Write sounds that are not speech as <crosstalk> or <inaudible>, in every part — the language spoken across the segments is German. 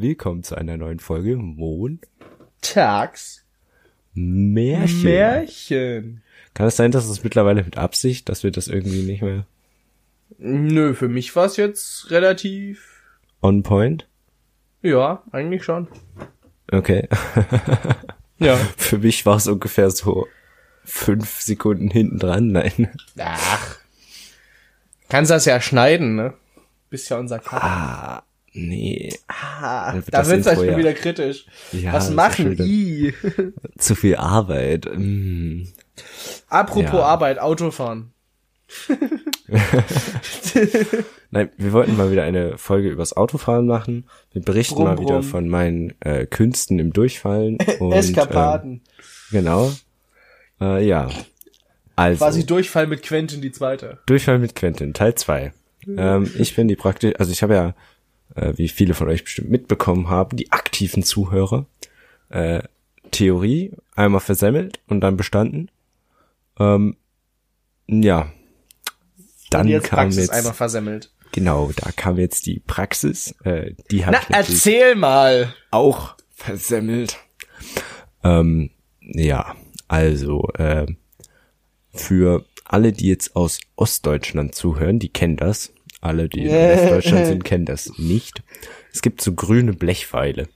Willkommen zu einer neuen Folge Mond Tags Märchen. Märchen. Kann es sein, dass es mittlerweile mit Absicht, dass wir das irgendwie nicht mehr Nö, für mich war es jetzt relativ. on point? Ja, eigentlich schon. Okay. <laughs> Ja. Für mich war es ungefähr so fünf Sekunden hinten dran. Nein. Ach. Kannst das ja schneiden, ne? Bist ja unser Cut. Ah, nee. Ah, wird da wird's halt schon wieder kritisch. Ja, Was machen die? <laughs> Zu viel Arbeit. Mm. Apropos Ja. Arbeit, Autofahren. <laughs> Nein, wir wollten mal wieder eine Folge übers Autofahren machen. Wir berichten Brumm, mal wieder brumm. von meinen äh, Künsten im Durchfallen. <laughs> Und, Eskapaden. Ähm, genau. Äh, ja. Also, Quasi Durchfall mit Quentin die zweite. Durchfall mit Quentin, Teil 2. Ähm, ich bin die praktisch, also ich habe ja, äh, wie viele von euch bestimmt mitbekommen haben, die aktiven Zuhörer, äh, Theorie einmal versemmelt und dann bestanden. Ähm, ja. Dann Und jetzt kam Praxis jetzt, einmal versemmelt. genau, da kam jetzt die Praxis, äh, die habe Na, erzähl mal. auch versemmelt. Ähm, ja, also äh, für alle, die jetzt aus Ostdeutschland zuhören, die kennen das. Alle, die in Westdeutschland sind, <laughs> kennen das nicht. Es gibt so grüne Blechpfeile.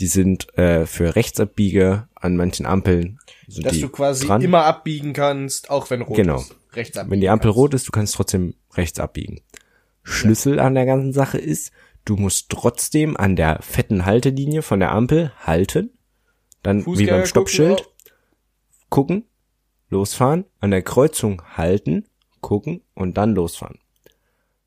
Die sind äh, für Rechtsabbieger an manchen Ampeln. So Dass du quasi dran. immer abbiegen kannst, auch wenn rot Genau. ist. Rechts abbiegen Wenn die Ampel kannst. rot ist, du kannst trotzdem rechts abbiegen. Schlüssel an der ganzen Sache ist, du musst trotzdem an der fetten Haltelinie von der Ampel halten, dann wie Fußgänger beim gucken Stoppschild auch. gucken, losfahren, an der Kreuzung halten, gucken und dann losfahren.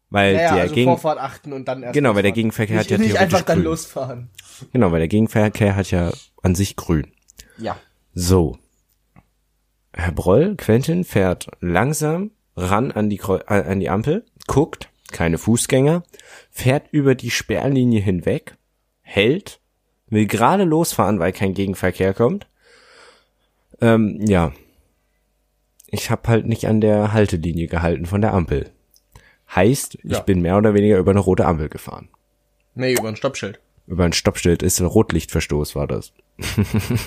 Weil Naja, der also Gegen Vorfahrt achten und dann erst Genau, weil der. Gegenverkehr hat ja Nicht theoretisch einfach dann grün. losfahren. genau, weil der Gegenverkehr hat ja an sich grün. Ja. So. Herr Broll, Quentin fährt langsam ran an die, Kreu äh, an die Ampel, guckt, keine Fußgänger, fährt über die Sperrlinie hinweg, hält, will gerade losfahren, weil kein Gegenverkehr kommt. Ähm, ja. Ich habe halt nicht an der Haltelinie gehalten von der Ampel. Heißt, ich Ja. bin mehr oder weniger über eine rote Ampel gefahren. Nee, über ein Stoppschild. Über ein Stoppschild ist ein Rotlichtverstoß, war das. <laughs>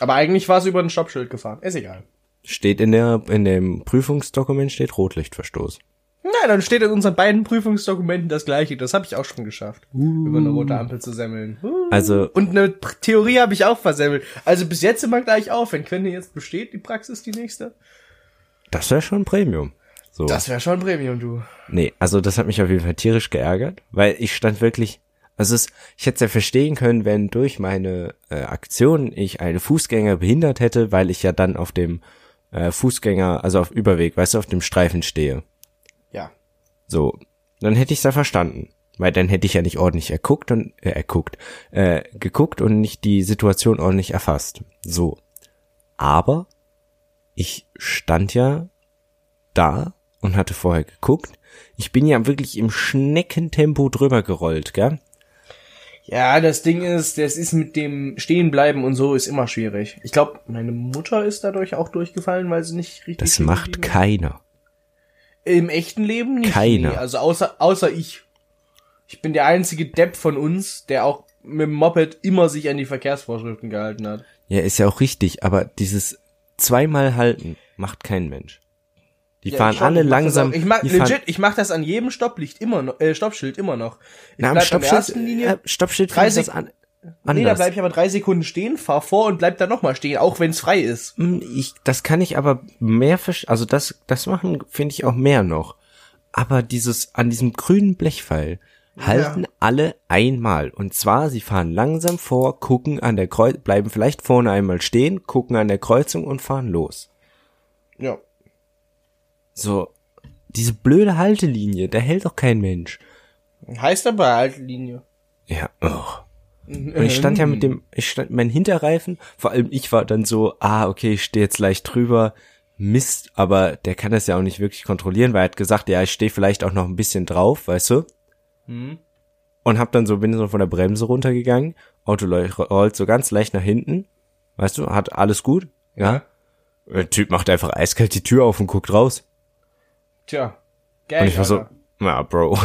Aber eigentlich war es über ein Stoppschild gefahren. Ist egal. Steht in der, in dem Prüfungsdokument steht Rotlichtverstoß. Na, dann steht in unseren beiden Prüfungsdokumenten das gleiche. Das habe ich auch schon geschafft. Über eine rote Ampel zu semmeln. Uh. Also, Und eine Theorie habe ich auch versemmelt. Also bis jetzt immer gleich auf. Wenn Quentin jetzt besteht, die Praxis die nächste. das wäre schon Premium. So. Das wäre schon Premium, du. Nee, also das hat mich auf jeden Fall tierisch geärgert, weil ich stand wirklich, also es, ich hätte es ja verstehen können, wenn durch meine äh, Aktion ich einen Fußgänger behindert hätte, weil ich ja dann auf dem äh, Fußgänger, also auf Überweg, weißt du, auf dem Streifen stehe. Ja. So, dann hätte ich es ja verstanden. Weil dann hätte ich ja nicht ordentlich erguckt und äh, erguckt, äh, geguckt und nicht die Situation ordentlich erfasst. So. Aber ich stand ja da und hatte vorher geguckt. Ich bin ja wirklich im Schneckentempo drüber gerollt, gell? Ja, das Ding ist, das ist mit dem Stehenbleiben und so ist immer schwierig. Ich glaube, meine Mutter ist dadurch auch durchgefallen, weil sie nicht richtig. Das macht keiner. Im echten Leben nicht. Keiner. Nee, also außer, außer ich. Ich bin der einzige Depp von uns, der auch mit dem Moped immer sich an die Verkehrsvorschriften gehalten hat. Ja, ist ja auch richtig, aber dieses zweimal halten macht kein Mensch. Die Ja, fahren ich alle ich langsam. Ich mach, fahren, legit, ich mach das an jedem Stopplicht immer noch, äh, Stoppschild immer noch. Ich na, am Stoppschild, ersten Linie, äh, Stoppschild drei finde ich das Sek- an, nee, da anders. bleib ich aber drei Sekunden stehen, fahr vor und bleib dann nochmal stehen, auch wenn es frei ist. Hm, Ich, das kann ich aber mehr, also das, das machen finde ich auch mehr noch. Aber dieses, an diesem grünen Blechpfeil halten alle einmal. Und zwar, sie fahren langsam vor, gucken an der Kreuz, bleiben vielleicht vorne einmal stehen, gucken an der Kreuzung und fahren los. Ja. So, diese blöde Haltelinie, da hält doch kein Mensch. Heißt aber Haltlinie. Ja, oh. Und ich stand ja mit dem, ich stand, mein Hinterreifen, vor allem ich war dann so, ah, okay, ich stehe jetzt leicht drüber, Mist, aber der kann das ja auch nicht wirklich kontrollieren, weil er hat gesagt, ja, ich stehe vielleicht auch noch ein bisschen drauf, weißt du? Hm. Und hab dann so, bin so von der Bremse runtergegangen, Auto rollt so ganz leicht nach hinten, weißt du, hat alles gut, ja. Der Typ macht einfach eiskalt die Tür auf und guckt raus. Tja. Gang, Und ich war so, <laughs> ja, Bro.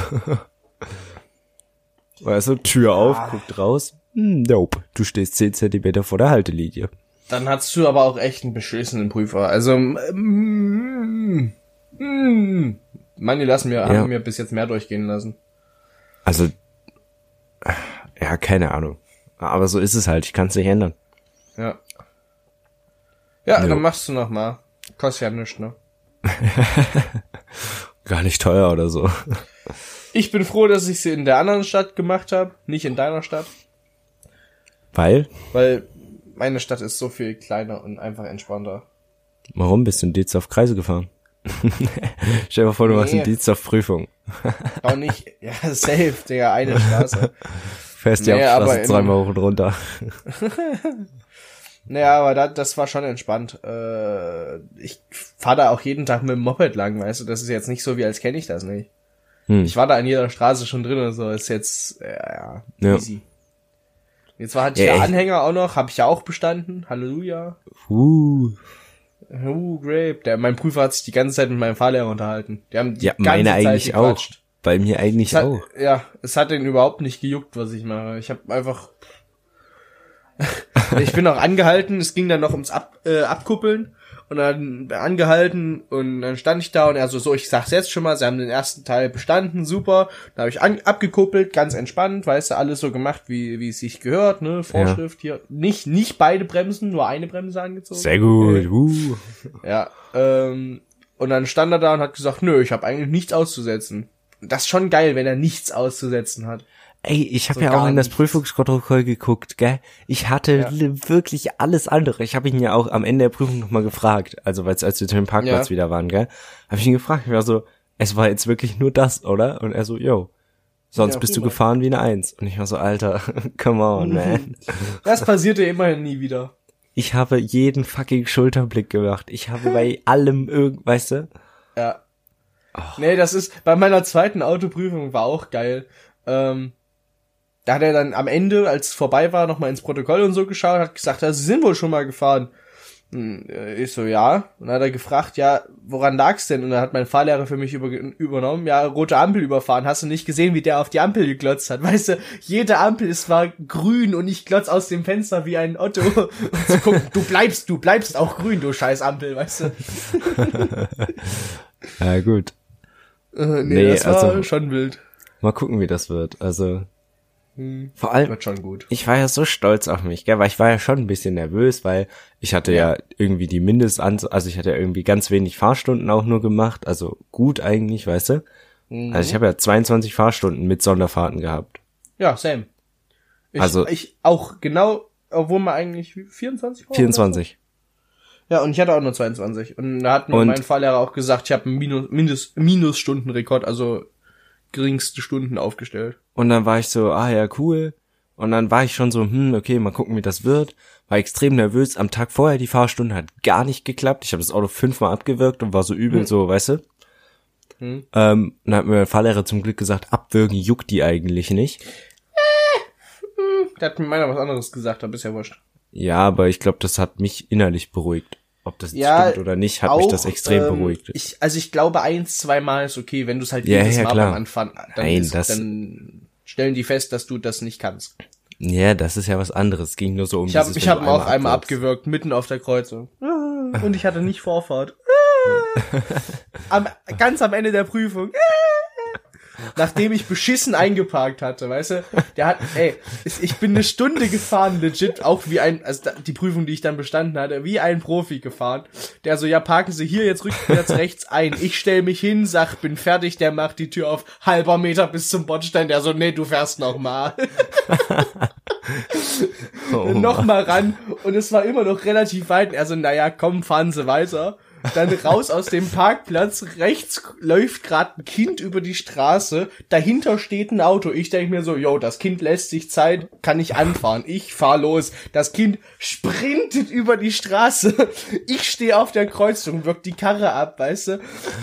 Weißt du, Tür auf, guckt raus. Hm, nope, du stehst 10 Zentimeter vor der Haltelinie. Dann hattest du aber auch echt einen beschissenen Prüfer. Also, mm, mm, manche lassen mir, Ja. haben mir bis jetzt mehr durchgehen lassen. Also, ja, keine Ahnung. Aber so ist es halt, ich kann es nicht ändern. Ja. Ja, Jo. dann machst du noch mal. Kostet ja nichts, ne? <laughs> Gar nicht teuer oder so. Ich bin froh, dass ich sie in der anderen Stadt gemacht habe, nicht in deiner Stadt, Weil, weil meine Stadt ist so viel kleiner und einfach entspannter. warum bist du in Dienst auf Kreise gefahren? <laughs> Stell dir mal vor, du machst Nee. einen Dienst auf Prüfung. Auch <laughs> nicht, ja, safe, Digga, eine Straße. Fährst die Nee, aber Hauptstraße in- dreimal hoch und runter. <laughs> Naja, aber da, das war schon entspannt. Äh, ich fahre da auch jeden Tag mit dem Moped lang, weißt du, das ist jetzt nicht so, wie als kenne ich das nicht. Hm. Ich war da an jeder Straße schon drin und so, ist jetzt, ja, Ja. easy. Jetzt war, hatte ich Ja, ja echt. Anhänger auch noch, habe ich ja auch bestanden, Halleluja. Uh. Uh, grape. Der, mein Prüfer hat sich die ganze Zeit mit meinem Fahrlehrer unterhalten. Die haben die Ja, ganze meine Zeit eigentlich auch. gequatscht. Bei mir eigentlich hat, auch. Ja, es hat den überhaupt nicht gejuckt, was ich mache. Ich habe einfach. <laughs> ich bin auch angehalten, es ging dann noch ums Ab, äh, Abkuppeln und dann angehalten und dann stand ich da und er so, so, ich sag's jetzt schon mal, sie haben den ersten Teil bestanden, super. Da habe ich an, abgekuppelt, ganz entspannt, weißt du, alles so gemacht, wie wie es sich gehört, ne, Vorschrift hier. Nicht nicht beide Bremsen, nur eine Bremse angezogen. Sehr gut. Uh. Ja, ähm, und dann stand er da und hat gesagt, nö, ich habe eigentlich nichts auszusetzen. Das ist schon geil, wenn er nichts auszusetzen hat. Ey, ich habe So ja auch in das. Prüfungsprotokoll geguckt, gell? Ich hatte Ja. li- wirklich alles andere. Ich habe ihn ja auch am Ende der Prüfung nochmal gefragt, also weil als wir zu dem Parkplatz Ja. wieder waren, gell? Habe ich ihn gefragt, ich war so, es war jetzt wirklich nur das, oder? Und er so, yo, sonst Ja, bist du gefahren wie eine Eins. Und ich war so, Alter, <laughs> come on, man. <laughs> Das passierte immerhin nie wieder. Ich habe jeden fucking Schulterblick gemacht. Ich habe bei <laughs> allem irgend, weißt du? Ja. Nee, das ist, bei meiner zweiten Autoprüfung war auch geil. Ähm, da hat er dann am Ende, als es vorbei war, nochmal ins Protokoll und so geschaut, hat gesagt, ja, sie sind wohl schon mal gefahren. Hm, äh, Ich so, ja. Und dann hat er gefragt, ja, woran lag's denn? Und dann hat mein Fahrlehrer für mich über, übernommen, ja, rote Ampel überfahren. Hast du nicht gesehen, wie der auf die Ampel geglotzt hat? <laughs> Weißt du, jede Ampel ist war grün und ich glotz aus dem Fenster wie ein Otto. <laughs> Und zu gucken, du bleibst, du bleibst auch grün, du scheiß Ampel, weißt du? <laughs> Ja, gut. Äh, nee, Nee, das war also- schon wild. Mal gucken, wie das wird. Also, Hm, vor allem, wird schon gut. ich war ja so stolz auf mich, gell, weil ich war ja schon ein bisschen nervös, weil ich hatte ja, irgendwie die Mindestanz, also ich hatte ja irgendwie ganz wenig Fahrstunden auch nur gemacht, also gut eigentlich, weißt du? Mhm. Also ich habe ja 22 Fahrstunden mit Sonderfahrten gehabt. Ja, same. Ich, Also- ich auch genau, obwohl man eigentlich 24 war. 24. Ja, und ich hatte auch nur 22. Und da hat mir mein Fahrlehrer auch gesagt, ich habe einen Minus, Mindest, Minusstundenrekord, also geringste Stunden aufgestellt. Und dann war ich so, ah ja, cool. Und dann war ich schon so, hm, okay, mal gucken, wie das wird. War extrem nervös. Am Tag vorher die Fahrstunde hat gar nicht geklappt. Ich habe das Auto fünfmal abgewirkt und war so übel, so, weißt du? Hm. Ähm, dann hat mir mein Fahrlehrer zum Glück gesagt, abwürgen juckt die eigentlich nicht. Der hat mir meiner was anderes gesagt, aber ist ja wurscht. Ja, aber ich glaube, das hat mich innerlich beruhigt. Ob das Ja, stimmt oder nicht, hat mich das extrem ähm, beruhigt. Ich, also ich glaube, eins, zweimal ist okay, wenn du es halt Ja, jedes ja, Mal klar. beim Anfang, dann, Nein, ist, das- dann stellen die fest, dass du das nicht kannst. ja, das ist ja was anderes. Es ging nur so um Ich habe ich wenn hab du ihn auch einmal abgewürgt, mitten auf der Kreuzung. <laughs> Und ich hatte nicht Vorfahrt. Ah. <laughs> am, ganz am Ende der Prüfung. Nachdem ich beschissen eingeparkt hatte, weißt du? Der hat, ey, ich bin eine Stunde gefahren, legit, auch wie ein, also die Prüfung, die ich dann bestanden hatte, wie ein Profi gefahren. Der so, ja, parken Sie hier jetzt rückwärts rechts ein. Ich stell mich hin, sag, bin fertig, der macht die Tür auf, halber Meter bis zum Bordstein. Der so, nee, du fährst noch mal. Oh, noch mal ran und es war immer noch relativ weit. Er so, naja, komm, fahren Sie weiter. Dann raus aus dem Parkplatz, rechts läuft gerade ein Kind über die Straße, dahinter steht ein Auto. Ich denke mir so, yo, das Kind lässt sich Zeit, kann ich anfahren. Ich fahr los. Das Kind sprintet über die Straße. Ich stehe auf der Kreuzung, wirkt die Karre ab, weißt du?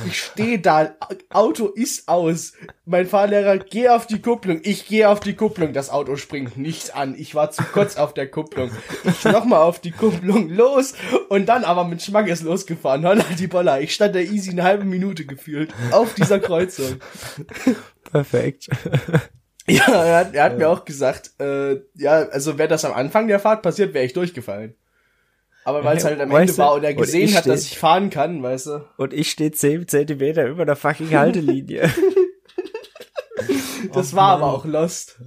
Ich stehe da, Auto ist aus. Mein Fahrlehrer, geh auf die Kupplung. Ich gehe auf die Kupplung. Das Auto springt nicht an. Ich war zu kurz auf der Kupplung. Ich nochmal auf die Kupplung los und dann aber mit Schmackes losgefahren. Holla die Boller. Ich stand da easy eine halbe Minute gefühlt auf dieser Kreuzung. Perfekt. Ja, er hat, er hat mir auch gesagt, äh, ja, also wäre das am Anfang der Fahrt passiert, wäre ich durchgefallen. Aber weil es halt am Weißt Ende du, war und er und gesehen ich hat, dass steh- ich fahren kann, weißt du. Und ich stehe 10 Zentimeter über der fucking Haltelinie. <laughs> Das war aber auch Lost.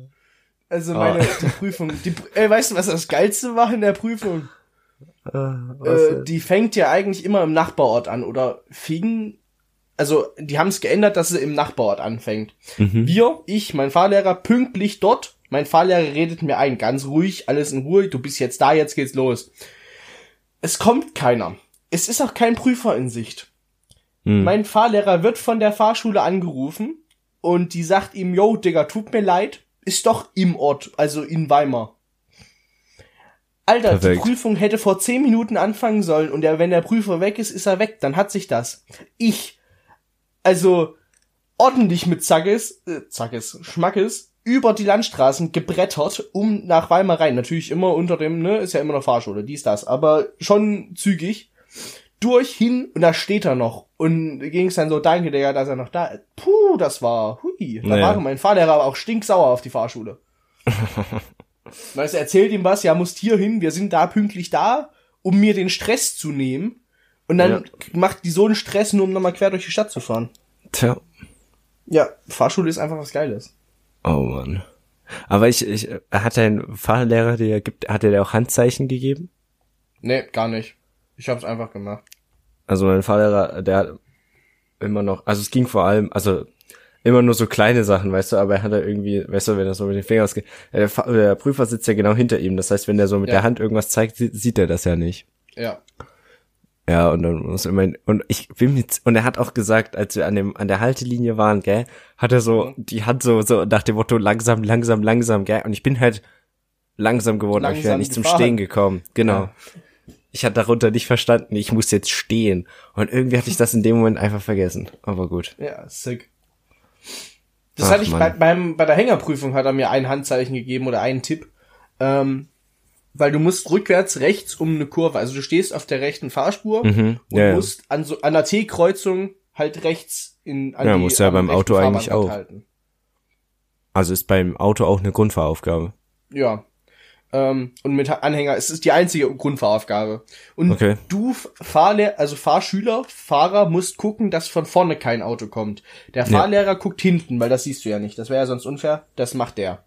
Also meine Oh. die Prüfung, die, äh, weißt du, was das Geilste war in der Prüfung? Äh, die fängt ja eigentlich immer im Nachbarort an oder fing, also die haben es geändert, dass sie im Nachbarort anfängt. Wir, ich, mein Fahrlehrer, pünktlich dort. Mein Fahrlehrer redet mir ein, ganz ruhig, alles in Ruhe, du bist jetzt da, jetzt geht's los. Es kommt keiner. Es ist auch kein Prüfer in Sicht. Hm. Mein Fahrlehrer wird von der Fahrschule angerufen und die sagt ihm, yo, Digga, tut mir leid, ist doch im Ort, also in Weimar. Alter, Perfekt. die Prüfung hätte vor zehn Minuten anfangen sollen und der, wenn der Prüfer weg ist, ist er weg, dann hat sich das. Ich, also ordentlich mit Zackes, äh, Zackes, Schmackes, über die Landstraßen gebrettert, um nach Weimar rein. Natürlich immer unter dem, ne, ist ja immer eine Fahrschule, dies, das, aber schon zügig. Durch hin und da steht er noch. Und ging es dann so, danke, Digga, dass er noch da ist. Puh, das war, hui. Da Naja. war mein Fahrlehrer aber auch stinksauer auf die Fahrschule. <laughs> weißt du, erzählt ihm was, ja, musst hier hin, wir sind da pünktlich da, um mir den Stress zu nehmen. Und dann Ja. macht die so einen Stress, nur um nochmal quer durch die Stadt zu fahren. Tja. Ja, Fahrschule ist einfach was Geiles. Oh Mann. Aber ich, ich, hat dein Fahrlehrer dir, gibt, hat er dir auch Handzeichen gegeben? Nee, gar nicht. Ich hab's einfach gemacht. Also mein Fahrlehrer, der hat immer noch, also es ging vor allem, also immer nur so kleine Sachen, weißt du, aber er hat da irgendwie, weißt du, wenn er so mit den Fingern ausgeht, der, Fa- der Prüfer sitzt ja genau hinter ihm, das heißt, wenn der so mit Ja. der Hand irgendwas zeigt, sieht, er das ja nicht. Ja. Ja, und dann muss immer, und ich bin mit, und er hat auch gesagt, als wir an dem, an der Haltelinie waren, gell, hat er so, die Hand so, so nach dem Motto langsam, langsam, langsam, gell, und ich bin halt langsam geworden, aber ich wäre Langsam nicht zum gefahren. Stehen gekommen, genau. Ja. Ich hatte darunter nicht verstanden, ich muss jetzt stehen. Und irgendwie hatte ich das in dem Moment einfach vergessen. Aber gut. Ja, sick. Das Ach, hatte ich bei, beim, bei der Hängerprüfung hat er mir ein Handzeichen gegeben oder einen Tipp. Ähm, weil du musst rückwärts rechts um eine Kurve, also du stehst auf der rechten Fahrspur Mhm, und ja, musst an so an der T-Kreuzung halt rechts in an Ja, die, musst du ja beim Auto eigentlich Fahrband auch. halten. Also ist beim Auto auch eine Grundfahraufgabe. Ja. Ähm, und mit Anhänger, es ist die einzige Grundfahraufgabe. Und Okay. du Fahrlehr, also Fahrschüler, Fahrer musst gucken, dass von vorne kein Auto kommt. Der Fahrlehrer guckt hinten, weil das siehst du ja nicht. Das wäre ja sonst unfair. Das macht der.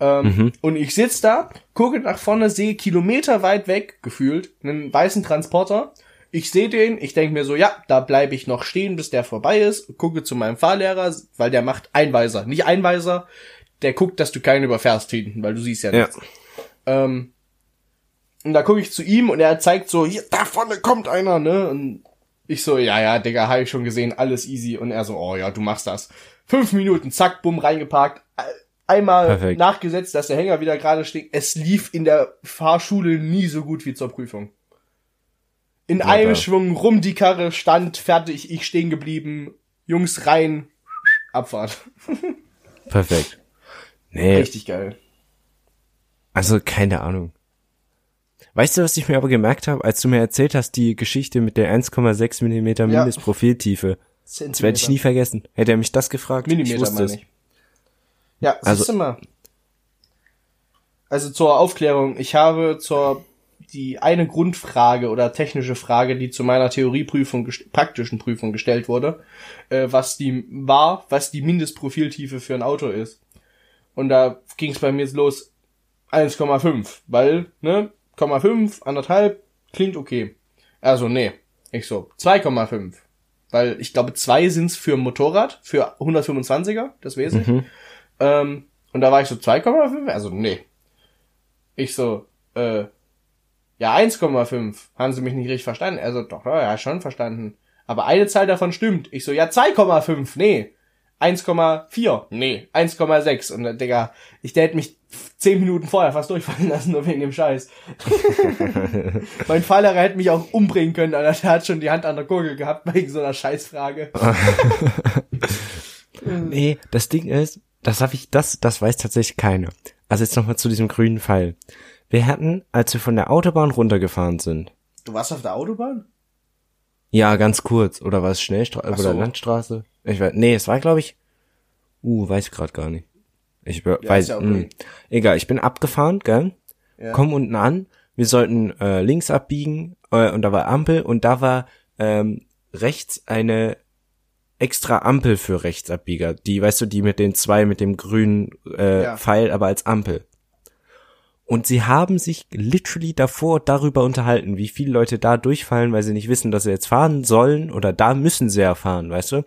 Ähm, Mhm. Und ich sitz da, gucke nach vorne, sehe Kilometer weit weg, gefühlt, einen weißen Transporter. Ich sehe den, ich denke mir so, ja, da bleibe ich noch stehen, bis der vorbei ist. Gucke zu meinem Fahrlehrer, weil der macht Einweiser. Nicht Einweiser, der guckt, dass du keinen überfährst hinten, weil du siehst ja Ja. nichts. Ähm, und da gucke ich zu ihm und er zeigt so, hier, da vorne kommt einer, ne? Und ich so, ja, ja, Digga, habe ich schon gesehen, alles easy. Und er so, oh ja, du machst das. Fünf Minuten, zack, bumm, reingeparkt. Einmal Perfekt. nachgesetzt, dass der Hänger wieder gerade steht. Es lief in der Fahrschule nie so gut wie zur Prüfung. In Ja, einem da. Schwung rum die Karre, stand, fertig, ich stehen geblieben. Jungs rein, Abfahrt. <laughs> Perfekt. Nee, Richtig geil. Also keine Ahnung. Weißt du, was ich mir aber gemerkt habe, als du mir erzählt hast, die Geschichte mit der 1,6 Millimeter Ja. Mindestprofiltiefe? Das werde ich nie vergessen. Hätte er mich das gefragt, ich Millimeter wusste meine es. ich. Ja, Also- siehst du mal. Also zur Aufklärung, ich habe zur die eine Grundfrage oder technische Frage, die zu meiner Theorieprüfung, praktischen Prüfung gestellt wurde, äh, was die war, was die Mindestprofiltiefe für ein Auto ist. Und da ging es bei mir jetzt los 1,5, weil, ne, 0,5, anderthalb, klingt okay. Also, nee. Ich so, 2,5. Weil ich glaube, zwei sind's für Motorrad, für 125er, das weiß ich. Ähm, und da war ich so 2,5, also nee. Ich so, äh, ja, 1,5. Haben sie mich nicht richtig verstanden? Also doch, ja, ja, schon verstanden. Aber eine Zahl davon stimmt. Ich so, ja, 2,5, nee. 1,4, nee. 1,6. Und dann, Digga, ich der hätte mich zehn Minuten vorher fast durchfallen <laughs> lassen, nur wegen dem Scheiß. <laughs> mein Fahrlehrer hätte mich auch umbringen können, aber der hat schon die Hand an der Gurgel gehabt wegen so einer Scheißfrage. <laughs> Nee, das Ding ist, das habe ich, das, das weiß tatsächlich keiner. Also jetzt nochmal zu diesem grünen Pfeil. Wir hatten, als wir von der Autobahn runtergefahren sind, Du warst auf der Autobahn? ja, ganz kurz, oder war es Schnellstraße Ach oder so. Landstraße? Ich weiß, nee, es war, glaube ich, uh, weiß ich gerade gar nicht. Ich be- weiß, ja okay. egal, ich bin abgefahren, gell? Ja. Komm unten an, wir sollten äh, links abbiegen äh, und da war Ampel und da war ähm, rechts eine extra Ampel für Rechtsabbieger, die, weißt du, die mit den zwei mit dem grünen äh, Ja. Pfeil, aber als Ampel. Und sie haben sich literally davor darüber unterhalten, wie viele Leute da durchfallen, weil sie nicht wissen, dass sie jetzt fahren sollen oder da müssen sie ja fahren, weißt du?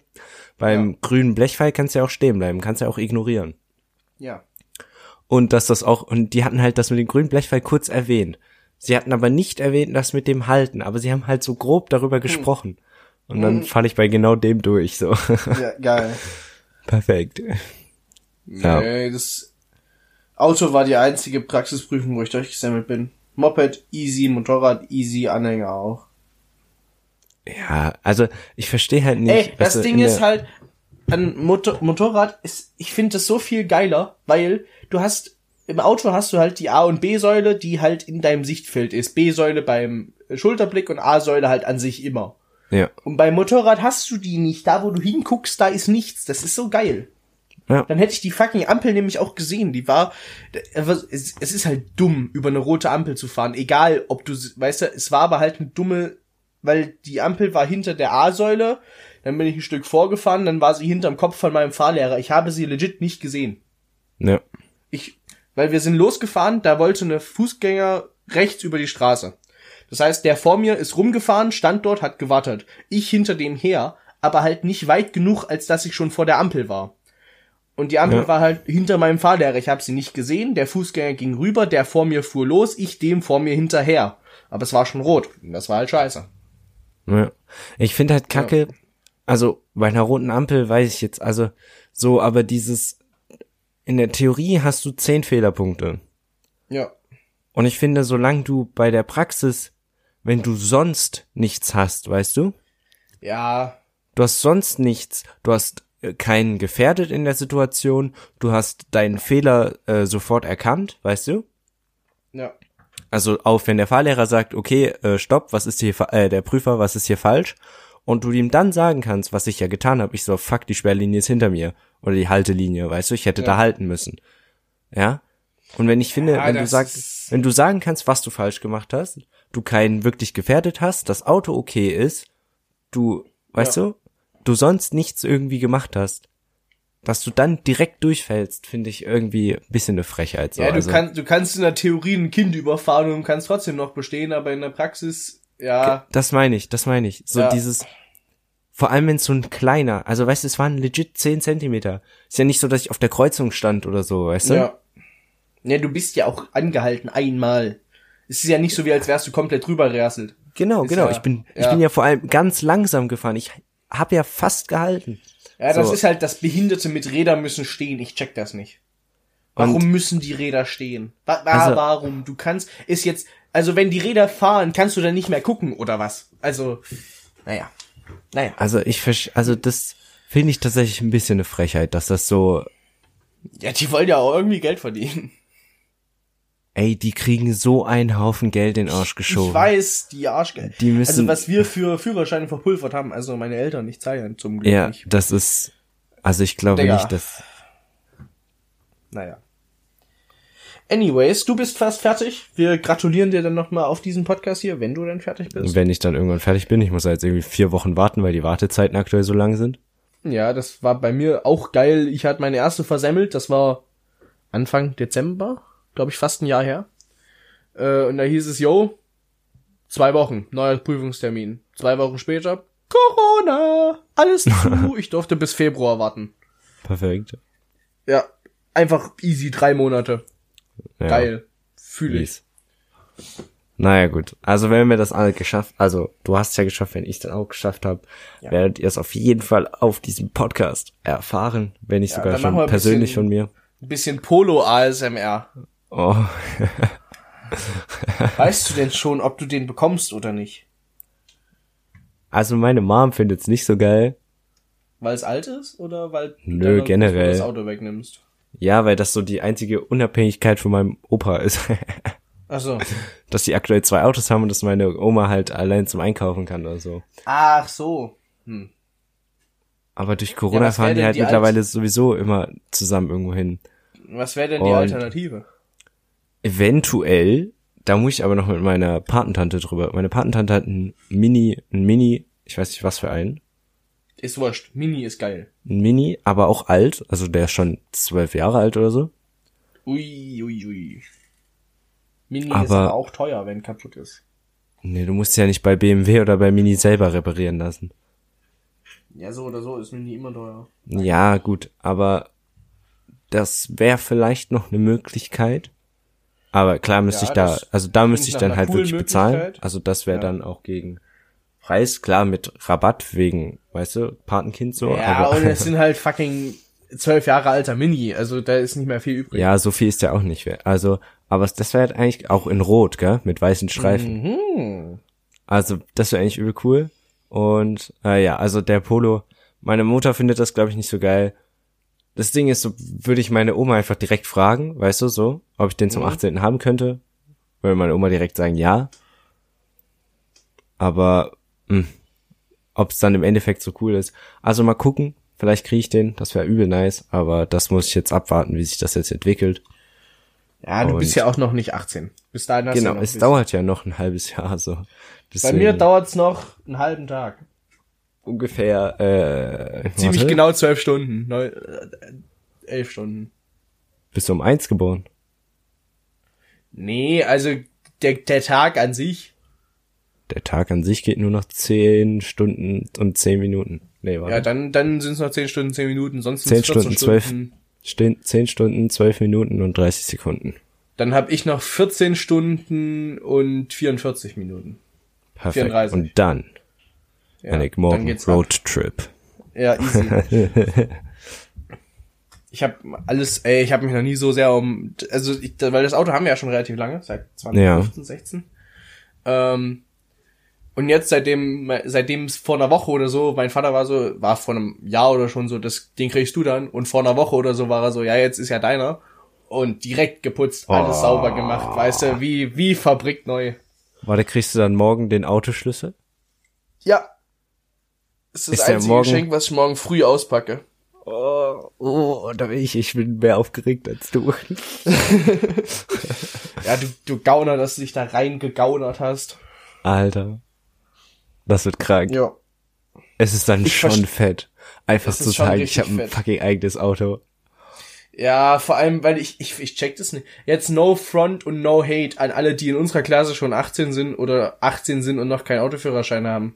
Beim Ja. grünen Blechpfeil kannst du ja auch stehen bleiben, kannst ja auch ignorieren. Ja. Und dass das auch, und die hatten halt das mit dem grünen Blechpfeil kurz erwähnt. Sie hatten aber nicht erwähnt, das mit dem Halten, aber sie haben halt so grob Hm. darüber gesprochen. Und dann falle ich bei genau dem durch, so. Ja, geil. <laughs> Perfekt. Ja. Nee, das Auto war die einzige Praxisprüfung, wo ich durchgesammelt bin. Moped easy, Motorrad easy, Anhänger auch. Ja, also ich verstehe halt nicht. Ey, das Ding in ist halt, ein Motor Motorrad ist, ich finde das so viel geiler, weil du hast, im Auto hast du halt die A- und B-Säule, die halt in deinem Sichtfeld ist. B-Säule beim Schulterblick und A-Säule halt an sich immer. Ja, Und beim Motorrad hast du die nicht. Da, wo du hinguckst, da ist nichts. Das ist so geil. Ja. Dann hätte ich die fucking Ampel nämlich auch gesehen. Die war, es, es ist halt dumm, über eine rote Ampel zu fahren. Egal, ob du, weißt du, es war aber halt eine dumme, weil die Ampel war hinter der A-Säule. Dann bin ich ein Stück vorgefahren, dann war sie hinterm Kopf von meinem Fahrlehrer. Ich habe sie legit nicht gesehen. ja, Ich, weil wir sind losgefahren, da wollte eine Fußgänger rechts über die Straße. Das heißt, der vor mir ist rumgefahren, stand dort, hat gewartet. Ich hinter dem her, aber halt nicht weit genug, als dass ich schon vor der Ampel war. Und die Ampel Ja. war halt hinter meinem Fahrlehrer. Ich habe sie nicht gesehen. Der Fußgänger ging rüber, der vor mir fuhr los, ich dem vor mir hinterher. Aber es war schon rot. Und das war halt scheiße. ja. Ich finde halt kacke, also bei einer roten Ampel weiß ich jetzt, also so, aber dieses, in der Theorie hast du zehn Fehlerpunkte. Ja. Und ich finde, solange du bei der Praxis, wenn du sonst nichts hast, weißt du? Ja. Du hast sonst nichts. Du hast keinen gefährdet in der Situation. Du hast deinen Fehler äh, sofort erkannt, weißt du? Ja. Also auch wenn der Fahrlehrer sagt, okay, äh, stopp, was ist hier, äh, der Prüfer, was ist hier falsch? Und du ihm dann sagen kannst, was ich ja getan habe, ich so, fuck, die Sperrlinie ist hinter mir. Oder die Haltelinie, weißt du, ich hätte Ja. da halten müssen. Ja? Und wenn ich finde, Ja, wenn du sagst, wenn du sagen kannst, was du falsch gemacht hast, du keinen wirklich gefährdet hast, das Auto okay ist, du, weißt Ja. du, du sonst nichts irgendwie gemacht hast, dass du dann direkt durchfällst, finde ich irgendwie ein bisschen eine Frechheit. So. Ja, du, also, kannst, du kannst in der Theorie ein Kind überfahren und kannst trotzdem noch bestehen, aber in der Praxis, ja. Das meine ich, das meine ich. So Ja. dieses, vor allem wenn es so ein kleiner, also weißt du, es waren legit 10 Zentimeter. Ist ja nicht so, dass ich auf der Kreuzung stand oder so, weißt du? Ja. Ja, du bist ja auch angehalten, einmal. Es ist ja nicht so, wie als wärst du komplett drüber rasselt. Genau, Ist genau. ja- ich bin, ich ja. bin ja vor allem ganz langsam gefahren. Ich hab ja fast gehalten. Ja, das So. ist halt, das Behinderte mit Rädern müssen stehen. Ich check das nicht. Warum Und- müssen die Räder stehen? Wa Also- warum? Du kannst, ist jetzt, also wenn die Räder fahren, kannst du dann nicht mehr gucken, oder was? Also, naja. Naja. Also ich also das finde ich tatsächlich ein bisschen eine Frechheit, dass das so, Ja, die wollen ja auch irgendwie Geld verdienen. Ey, die kriegen so einen Haufen Geld in den Arsch Ich geschoben. weiß, die Arschgeld. Die müssen- Also was wir für Führerscheine verpulvert haben, also meine Eltern nicht zahlen zum Glück Ja, nicht. das ist, also ich glaube Digga. nicht, dass, Naja. Anyways, du bist fast fertig. Wir gratulieren dir dann nochmal auf diesen Podcast hier, wenn du dann fertig bist. wenn ich dann irgendwann fertig bin, ich muss ja jetzt irgendwie vier Wochen warten, weil die Wartezeiten aktuell so lang sind. Ja, das war bei mir auch geil. Ich hatte meine erste versemmelt. Das war Anfang Dezember, glaube ich, fast ein Jahr her. Äh, und da hieß es, yo, zwei Wochen, neuer Prüfungstermin. Zwei Wochen später, Corona, alles <laughs> zu. ich durfte bis Februar warten. Perfekt. Ja, einfach easy, drei Monate. Ja. Geil. Fühle ich. Naja, gut. Also wenn wir das alle geschafft, also du hast es ja geschafft, wenn ich es dann auch geschafft habe, Ja. werdet ihr es auf jeden Fall auf diesem Podcast erfahren, wenn nicht Ja, sogar schon persönlich bisschen- von mir. Ein bisschen Polo-ASMR. Oh, <laughs> Weißt du denn schon, ob du den bekommst oder nicht? also meine Mom findet es nicht so geil. Weil es alt ist oder weil du Nö, deiner generell. das Auto wegnimmst? Ja, weil das so die einzige Unabhängigkeit von meinem Opa ist. <laughs> Ach so. dass die aktuell zwei Autos haben und dass meine Oma halt allein zum Einkaufen kann oder so. Ach so. Hm. Aber durch Corona wär fahren die halt die mittlerweile sowieso immer zusammen irgendwo hin. Was wäre denn die Und- Alternative? Eventuell, da muss ich aber noch mit meiner Patentante drüber. Meine Patentante hat ein Mini, ein Mini, ich weiß nicht was für einen, Ist wurscht. Mini ist geil. ein Mini, aber auch alt, also der ist schon zwölf Jahre alt oder so. Ui, ui, ui. Mini ist Aber- aber auch teuer, wenn kaputt ist. Nee, du musst ja nicht bei BMW oder bei Mini selber reparieren lassen. Ja, so oder so ist Mini immer teuer. Ja, gut, aber das wäre vielleicht noch eine Möglichkeit. Aber klar müsste Ja, ich da, also da müsste ich dann halt wirklich bezahlen. Also das wäre Ja. dann auch gegen Preis, klar mit Rabatt wegen, weißt du, Patenkind so. ja, aber, und es <laughs> sind halt fucking zwölf Jahre alter Mini, also da ist nicht mehr viel übrig. ja, so viel ist ja auch nicht. wert. Also, aber das wäre halt eigentlich auch in Rot, gell, mit weißen Streifen. Mhm. Also das wäre eigentlich übel cool. Und äh, ja, also der Polo, meine Mutter findet das, glaube ich, nicht so geil. Das Ding ist, so würde ich meine Oma einfach direkt fragen, weißt du, so, ob ich den zum Mhm. 18. haben könnte. Würde meine Oma direkt sagen, ja. Aber ob es dann im Endeffekt so cool ist. Also mal gucken, vielleicht kriege ich den, das wäre übel nice, aber das muss ich jetzt abwarten, wie sich das jetzt entwickelt. Ja, du Und- bist ja auch noch nicht 18. Bis dahin hast genau, du noch es dauert ja noch ein halbes Jahr so. Bei mir dauert's noch einen halben Tag. Ungefähr äh, Ziemlich warte. genau zwölf Stunden. Neun, äh, elf Stunden. Bist du um eins geboren? Nee, also der, der Tag an sich. Der Tag an sich geht nur noch zehn Stunden und zehn Minuten. Nee, warte. Ja, dann, dann sind es noch zehn Stunden, zehn Minuten. Sonst Zehn sind's 14 Stunden, zwölf. Zehn Stunden, zwölf Minuten und 30 Sekunden. Dann habe ich noch 14 Stunden und 44 Minuten. Perfekt. 34. Und dann, Ja, Yannick, morgen geht's ab. Roadtrip. Ja, easy. <laughs> ich habe alles, ey, ich habe mich noch nie so sehr um, also ich, weil das Auto haben wir ja schon relativ lange, seit 2015, 16. Ähm, und jetzt seitdem, seitdem es vor einer Woche oder so, mein Vater war so, war vor einem Jahr oder schon so, das, den kriegst du dann. Und vor einer Woche oder so war er so, ja, jetzt ist ja deiner. Und direkt geputzt, alles Oh. sauber gemacht, weißt du, wie, wie fabrikneu. Warte, kriegst du dann morgen den Autoschlüssel? Ja. Das ist das Ist der einzige Geschenk, was ich morgen früh auspacke. Oh, oh, da bin ich, ich bin mehr aufgeregt als du. <laughs> Ja, du, du Gauner, dass du dich da reingegaunert hast. Alter. Das wird krank. Ja. Es ist dann Ich schon fett. Einfach Das zu sagen, ich habe ein fucking eigenes Auto. Ja, vor allem, weil ich, ich, ich check das nicht. Jetzt no front und no hate an alle, die in unserer Klasse schon 18 sind oder 18 sind und noch keinen Autoführerschein haben.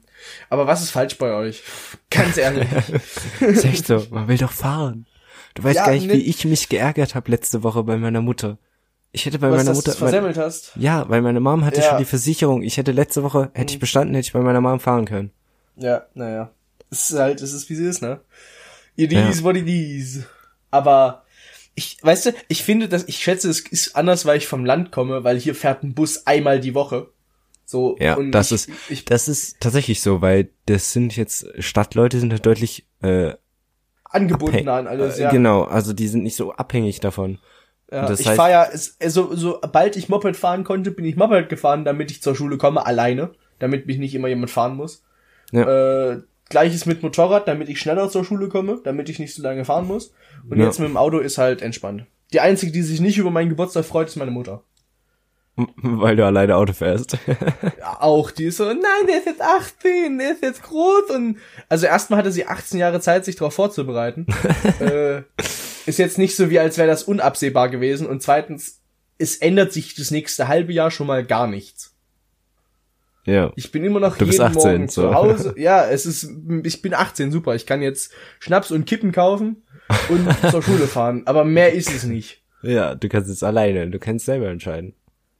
Aber was ist falsch bei euch? Ganz ehrlich. <laughs> ist echt so, man will doch fahren. Du weißt Ja, gar nicht, ne- wie ich mich geärgert habe letzte Woche bei meiner Mutter. Ich hätte bei was, meiner dass Mutter. du's versemmelt hast. ja, weil meine Mom hatte Ja. Mhm. schon die Versicherung. Ich hätte letzte Woche, hätte ich bestanden, hätte ich bei meiner Mom fahren können. Ja, naja. Es ist halt, es ist wie es ist, ne? It Ja. is what it is. Aber ich, weißt du, ich finde, dass ich schätze, es ist anders, weil ich vom Land komme, weil hier fährt ein Bus einmal die Woche. So, Ja, und das ich, ist, ich, das ist tatsächlich so, weil das sind jetzt Stadtleute sind halt deutlich äh, angebunden an alles, äh, ja. Genau, also die sind nicht so abhängig davon. ja das ich fahre ja, es, also, sobald ich Moped fahren konnte, bin ich Moped gefahren, damit ich zur Schule komme, alleine, damit mich nicht immer jemand fahren muss. Ja. Äh, Gleiches mit Motorrad, damit ich schneller zur Schule komme, damit ich nicht so lange fahren muss. Und Ja. jetzt mit dem Auto ist halt entspannt. Die einzige, die sich nicht über meinen Geburtstag freut, ist meine Mutter. <laughs> Weil du alleine Auto fährst. <laughs> Ja, auch, die ist so, nein, der ist jetzt 18, der ist jetzt groß und, also erstmal hatte sie 18 Jahre Zeit, sich darauf vorzubereiten. <laughs> äh, ist jetzt nicht so wie, als wäre das unabsehbar gewesen und zweitens, es ändert sich das nächste halbe Jahr schon mal gar nichts. Ja. Ich bin immer noch Du bist jeden 18, Morgen so. zu Hause. <laughs> Ja, es ist, ich bin 18, super. Ich kann jetzt Schnaps und Kippen kaufen und <laughs> zur Schule fahren. Aber mehr ist es nicht. Ja, du kannst es alleine, du kannst selber entscheiden.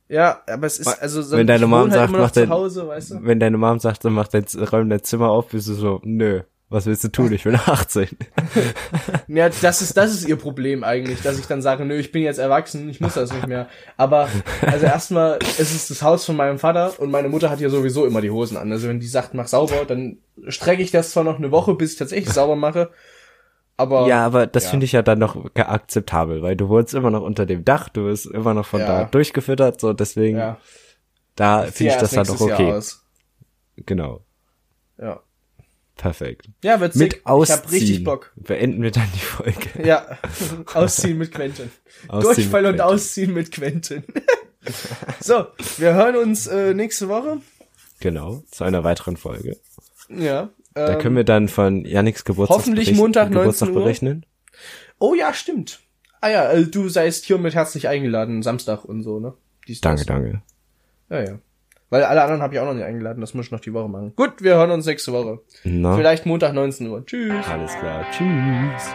Ja, aber es ist, also, so, Wenn deine Mom halt sagt, mach dein- zu Hause, weißt du? Wenn deine Mom sagt, dann mach dein, räum dein Zimmer auf, bist du so, nö, was willst du tun? Ich bin 18. <laughs> Ja, das ist, das ist ihr Problem eigentlich, dass ich dann sage, nö, ich bin jetzt erwachsen, ich muss das nicht mehr. Aber, also erstmal, es ist das Haus von meinem Vater und meine Mutter hat ja sowieso immer die Hosen an. Also wenn die sagt, mach sauber, dann strecke ich das zwar noch eine Woche, bis ich tatsächlich sauber mache. Aber, Ja, aber das Ja. finde ich ja dann noch akzeptabel, weil du wohnst immer noch unter dem Dach, du wirst immer noch von Ja. da durchgefüttert, so deswegen, ja. da finde ich das dann noch Jahr okay. Genau. Ja. Perfekt. Ja, wird Mit sick. Ausziehen. Ich hab richtig Bock. Beenden wir dann die Folge. <laughs> Ja, ausziehen mit Quentin. Ausziehen Durchfall mit und Quentin. ausziehen mit Quentin. <laughs> so, wir hören uns äh, nächste Woche. Genau, zu einer weiteren Folge. Ja. Da ähm, können wir dann von Yannicks Geburtstag hoffentlich Montag, Geburtstag 19 Uhr. berechnen. Oh ja, stimmt. Ah ja, äh, du seist hiermit herzlich eingeladen, Samstag und so, ne? Dies. Danke, danke. Ja, ja. Weil alle anderen habe ich auch noch nicht eingeladen, das muss ich noch die Woche machen. Gut, wir hören uns nächste Woche. Na, Vielleicht Montag 19 Uhr. Tschüss. alles klar. Tschüss.